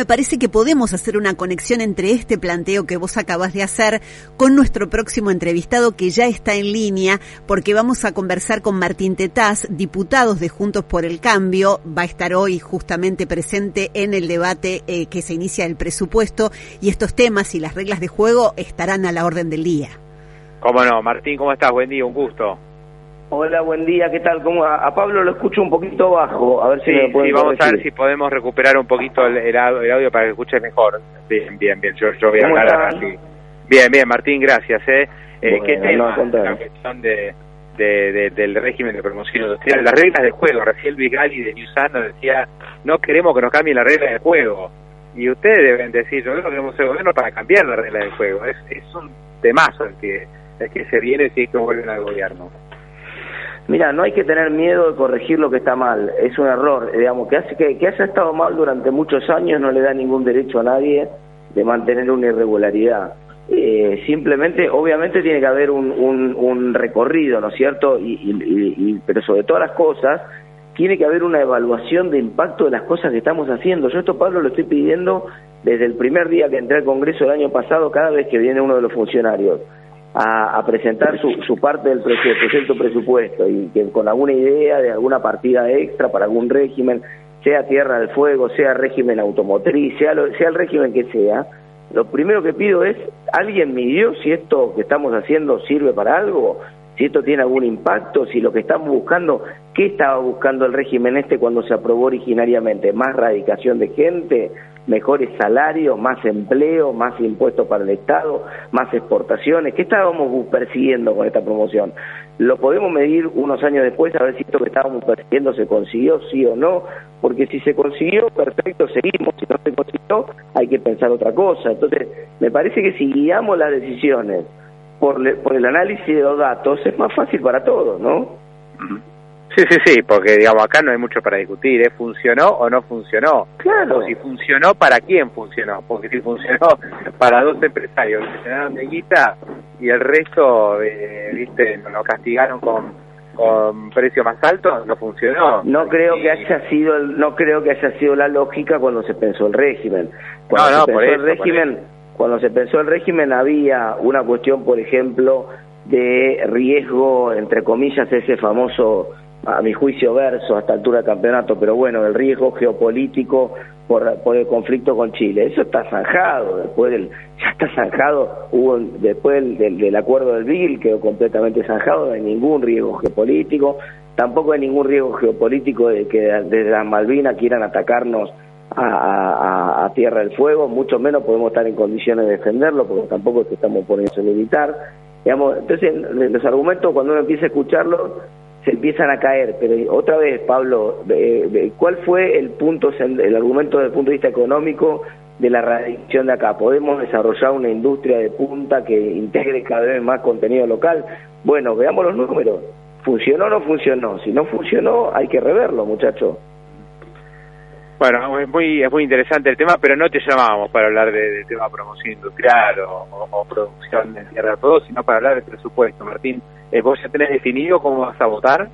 Me parece que podemos hacer una conexión entre este planteo que vos acabas de hacer con nuestro próximo entrevistado que ya está en línea, porque vamos a conversar con Martín Tetaz, diputados de Juntos por el Cambio. Va a estar hoy justamente presente en el debate eh, que se inicia el presupuesto y estos temas y las reglas de juego estarán a la orden del día. ¿Cómo no? Martín, ¿cómo estás? Buen día, un gusto. Hola, buen día, ¿qué tal? ¿Cómo? A, a Pablo lo escucho un poquito bajo, a ver si Sí, me pueden sí, vamos a ver si podemos recuperar un poquito el, el el audio para que escuches mejor. Bien, bien, bien. Yo, yo voy a ¿Cómo aclarar están? así. Bien, bien, Martín, gracias. ¿eh? Eh, Bueno, ¿Qué no, tema? contrario. La cuestión de, de- de- del régimen de promoción industrial, las reglas de juego. Recién Luis Gali de Newsan nos decía, no queremos que nos cambien las reglas de juego. Y ustedes deben decir, nosotros queremos ser gobierno para cambiar las reglas de juego. Es, es un temazo el que, el que se viene si es que vuelven al gobierno. Mira, no hay que tener miedo de corregir lo que está mal, es un error, digamos, que, hace, que, que haya estado mal durante muchos años no le da ningún derecho a nadie de mantener una irregularidad. Eh, simplemente, obviamente tiene que haber un, un, recorrido, ¿no es cierto? Y, y- y- y- pero sobre todas las cosas, tiene que haber una evaluación de impacto de las cosas que estamos haciendo. Yo esto, Pablo, lo estoy pidiendo desde el primer día que entré al Congreso el año pasado, cada vez que viene uno de los funcionarios a, a presentar su, su parte del proyecto presupuesto y que con alguna idea de alguna partida extra para algún régimen, sea Tierra del Fuego, sea régimen automotriz, sea, lo- sea el régimen que sea, lo primero que pido es, ¿alguien midió si esto que estamos haciendo sirve para algo? Si esto tiene algún impacto, si lo que estamos buscando, ¿qué estaba buscando el régimen este cuando se aprobó originariamente? ¿Más radicación de gente? Mejores salarios, más empleo, más impuestos para el Estado, más exportaciones. ¿Qué estábamos persiguiendo con esta promoción? Lo podemos medir unos años después a ver si esto que estábamos persiguiendo se consiguió, sí o no, porque si se consiguió, perfecto, seguimos, si no se consiguió, hay que pensar otra cosa. Entonces, me parece que si guiamos las decisiones por, le- por el análisis de los datos, es más fácil para todos, ¿no? Sí, sí, sí, porque digamos acá no hay mucho para discutir, ¿eh? ¿Funcionó o no funcionó? Claro. O si funcionó, ¿para quién funcionó? Porque si funcionó para dos empresarios que se llenaron de guita y el resto, eh, viste, lo castigaron con, con precio más alto, no funcionó. No creo que haya sido no creo que haya sido la lógica cuando se pensó el régimen. Cuando No, no, se por pensó eso, el por régimen, cuando se pensó el régimen había una cuestión, por ejemplo, de riesgo entre comillas ese famoso a mi juicio verso a esta altura del campeonato, pero bueno, el riesgo geopolítico por, por el conflicto con Chile. Eso está zanjado, después del, ya está zanjado, hubo después del, del, acuerdo del BIL, quedó completamente zanjado, no hay ningún riesgo geopolítico, tampoco hay ningún riesgo geopolítico de que desde las Malvinas quieran atacarnos a, a- a Tierra del Fuego, mucho menos podemos estar en condiciones de defenderlo, porque tampoco es que estamos por eso militar. Digamos, entonces, los argumentos, cuando uno empieza a escucharlos, se empiezan a caer. Pero otra vez, Pablo, ¿cuál fue el punto, el argumento desde el punto de vista económico de la radicación de acá? ¿Podemos desarrollar una industria de punta que integre cada vez más contenido local? Bueno, veamos los números. ¿Funcionó o no funcionó? Si no funcionó, hay que reverlo, muchachos. Bueno, es muy, es muy interesante el tema, pero no te llamábamos para hablar de, de tema promoción industrial o, o- o producción de tierra fuego, sino para hablar de presupuesto. Martín, eh, ¿vos ya tenés definido cómo vas a votar?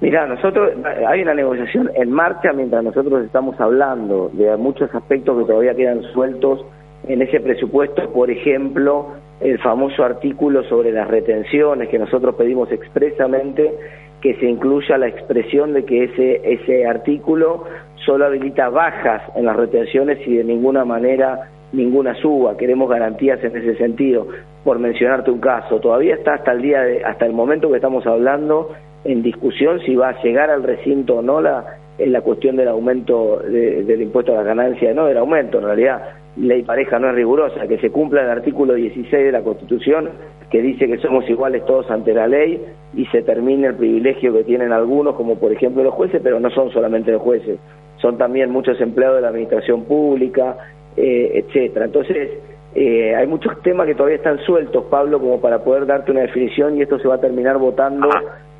Mira, nosotros hay una negociación en marcha mientras nosotros estamos hablando de muchos aspectos que todavía quedan sueltos en ese presupuesto, por ejemplo, el famoso artículo sobre las retenciones que nosotros pedimos expresamente que se incluya la expresión de que ese ese artículo solo habilita bajas en las retenciones y de ninguna manera ninguna suba. Queremos garantías en ese sentido. Por mencionarte un caso, todavía está hasta el día de, hasta el momento que estamos hablando en discusión si va a llegar al recinto o no la en la cuestión del aumento de- del impuesto a la ganancia, no del aumento, en realidad ley pareja no es rigurosa, que se cumpla el artículo 16 de la Constitución que dice que somos iguales todos ante la ley y se termine el privilegio que tienen algunos, como por ejemplo los jueces, pero no son solamente los jueces, son también muchos empleados de la administración pública, eh, etcétera. Entonces, eh, hay muchos temas que todavía están sueltos, Pablo, como para poder darte una definición y esto se va a terminar votando,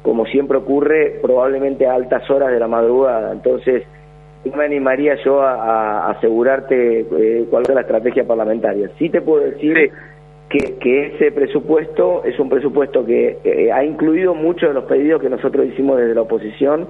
como siempre ocurre, probablemente a altas horas de la madrugada. Entonces, no me animaría yo a, asegurarte eh, cuál es la estrategia parlamentaria. Sí te puedo decir que, que, ese presupuesto es un presupuesto que eh, ha incluido muchos de los pedidos que nosotros hicimos desde la oposición,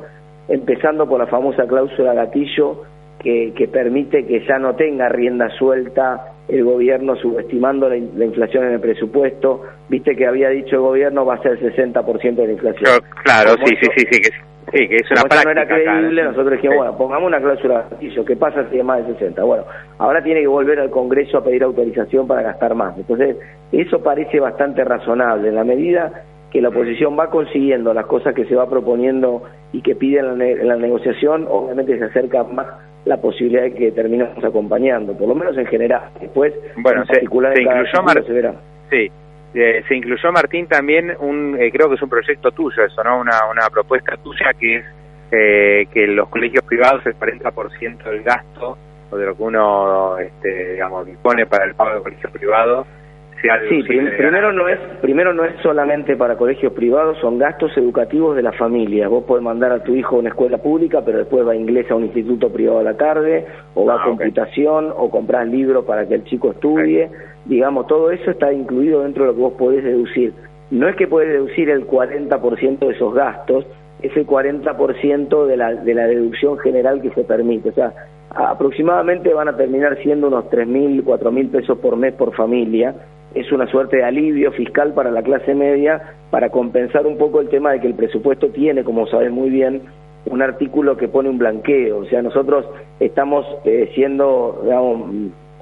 empezando por la famosa cláusula gatillo que, que permite que ya no tenga rienda suelta el gobierno subestimando la, inflación en el presupuesto. Viste que había dicho el gobierno va a ser 60% de la inflación. Claro, sí, sí, sí, sí, que Sí, que es una práctica no era creíble, nosotros dijimos, bueno, pongamos una cláusula de ¿qué pasa si es más de 60? Bueno, ahora tiene que volver al Congreso a pedir autorización para gastar más. Entonces, eso parece bastante razonable. En la medida que la oposición va consiguiendo las cosas que se va proponiendo y que pide en la, negociación, obviamente se acerca más la posibilidad de que terminemos acompañando, por lo menos en general. Después, bueno, en particular se, incluyó se verá. Sí, eh, se incluyó Martín también un eh, creo que es un proyecto tuyo eso no una, una propuesta tuya que es eh, que los colegios privados el 40% del gasto o de lo que uno este, digamos dispone para el pago de colegios privados sí primero no es primero no es solamente para colegios privados son gastos educativos de la familia vos podés mandar a tu hijo a una escuela pública pero después va a inglés a un instituto privado a la tarde o va a ah, computación o compras libros para que el chico estudie digamos, todo eso está incluido dentro de lo que vos podés deducir. No es que podés deducir el 40% de esos gastos, es el 40% de la, de la deducción general que se permite. O sea, aproximadamente van a terminar siendo unos 3.000, 4.000 pesos por mes por familia. Es una suerte de alivio fiscal para la clase media para compensar un poco el tema de que el presupuesto tiene, como sabes muy bien, un artículo que pone un blanqueo. O sea, nosotros estamos eh, siendo, digamos,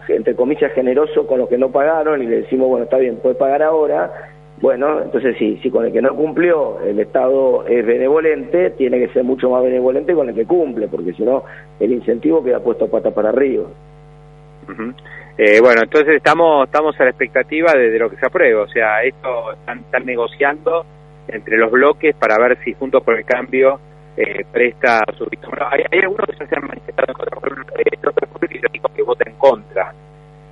entre comillas, generoso con los que no pagaron y le decimos, bueno, está bien, puede pagar ahora. Bueno, entonces sí, si con el que no cumplió el Estado es benevolente, tiene que ser mucho más benevolente con el que cumple, porque si no, el incentivo queda puesto pata para arriba. Eh, bueno, entonces estamos estamos a la expectativa de, lo que se apruebe, o sea, esto están, negociando entre los bloques para ver si Juntos por el Cambio eh, presta su bueno, hay, algunos que se han manifestado en contra, por ejemplo, que vota en contra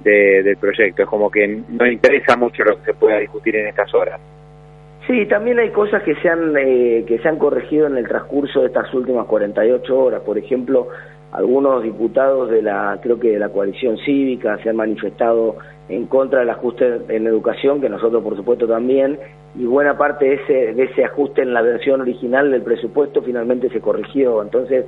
de, del proyecto, es como que no interesa mucho lo que se pueda discutir en estas horas. Sí, también hay cosas que se han eh, que se han corregido en el transcurso de estas últimas 48 horas. Por ejemplo, algunos diputados de la creo que de la coalición cívica se han manifestado en contra del ajuste en educación, que nosotros por supuesto también, y buena parte de ese, de ese ajuste en la versión original del presupuesto finalmente se corrigió. Entonces,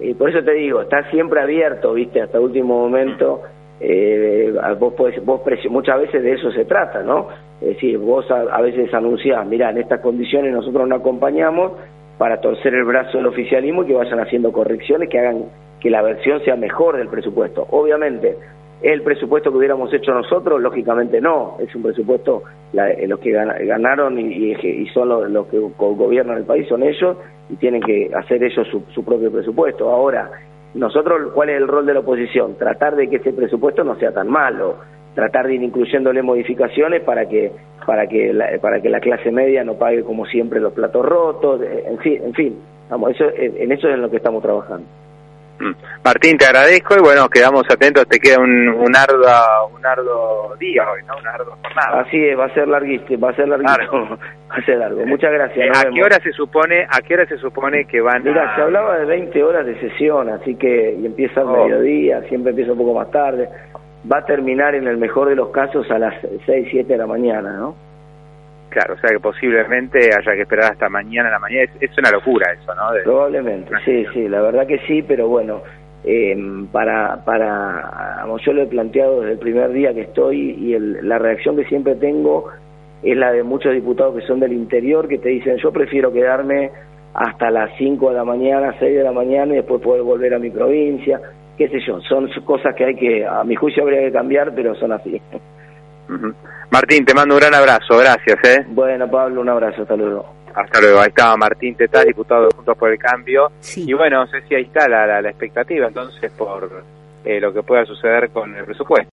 eh, por eso te digo, está siempre abierto, viste, hasta último momento. Eh, vos, podés, vos muchas veces de eso se trata, ¿no? Es decir, vos a, veces anunciás, mira, en estas condiciones nosotros no acompañamos para torcer el brazo del oficialismo y que vayan haciendo correcciones que hagan que la versión sea mejor del presupuesto. Obviamente, el presupuesto que hubiéramos hecho nosotros, lógicamente no, es un presupuesto, eh, los que ganaron y, y son los, que gobiernan el país son ellos y tienen que hacer ellos su, propio presupuesto. Ahora, nosotros, ¿cuál es el rol de la oposición? Tratar de que ese presupuesto no sea tan malo, tratar de ir incluyéndole modificaciones para que para que la, para que la clase media no pague como siempre los platos rotos, eh, en fin, en fin, vamos, eso en eso es en lo que estamos trabajando. Martín, te agradezco y bueno, quedamos atentos, te queda un, un arduo un arduo día hoy, ¿no? Un arduo jornada. Así es, va a ser larguísimo, va a ser larguísimo, va a ser largo. Muchas gracias. Eh, ¿A qué hora se supone, a qué hora se supone que van Mira, se hablaba de 20 horas de sesión, así que y empieza al oh. mediodía, siempre empieza un poco más tarde. Va a terminar en el mejor de los casos a las 6, 7 de la mañana, ¿no? Claro, o sea que posiblemente haya que esperar hasta mañana en la mañana. Es, una locura eso, ¿no? Probablemente, sí, sí, la verdad que sí, pero bueno, eh, para, para, yo lo he planteado desde el primer día que estoy y la reacción que siempre tengo es la de muchos diputados que son del interior que te dicen, yo prefiero quedarme hasta las 5 de la mañana, 6 de la mañana y después poder volver a mi provincia, qué sé yo, son cosas que hay que, a mi juicio habría que cambiar, pero son así. Martín, te mando un gran abrazo, gracias. ¿eh? Bueno, Pablo, un abrazo, hasta luego. Hasta luego, ahí estaba Martín Tetaz, diputado de Juntos por el Cambio. Y bueno, no sé si ahí está la, la, expectativa entonces por eh, lo que pueda suceder con el presupuesto.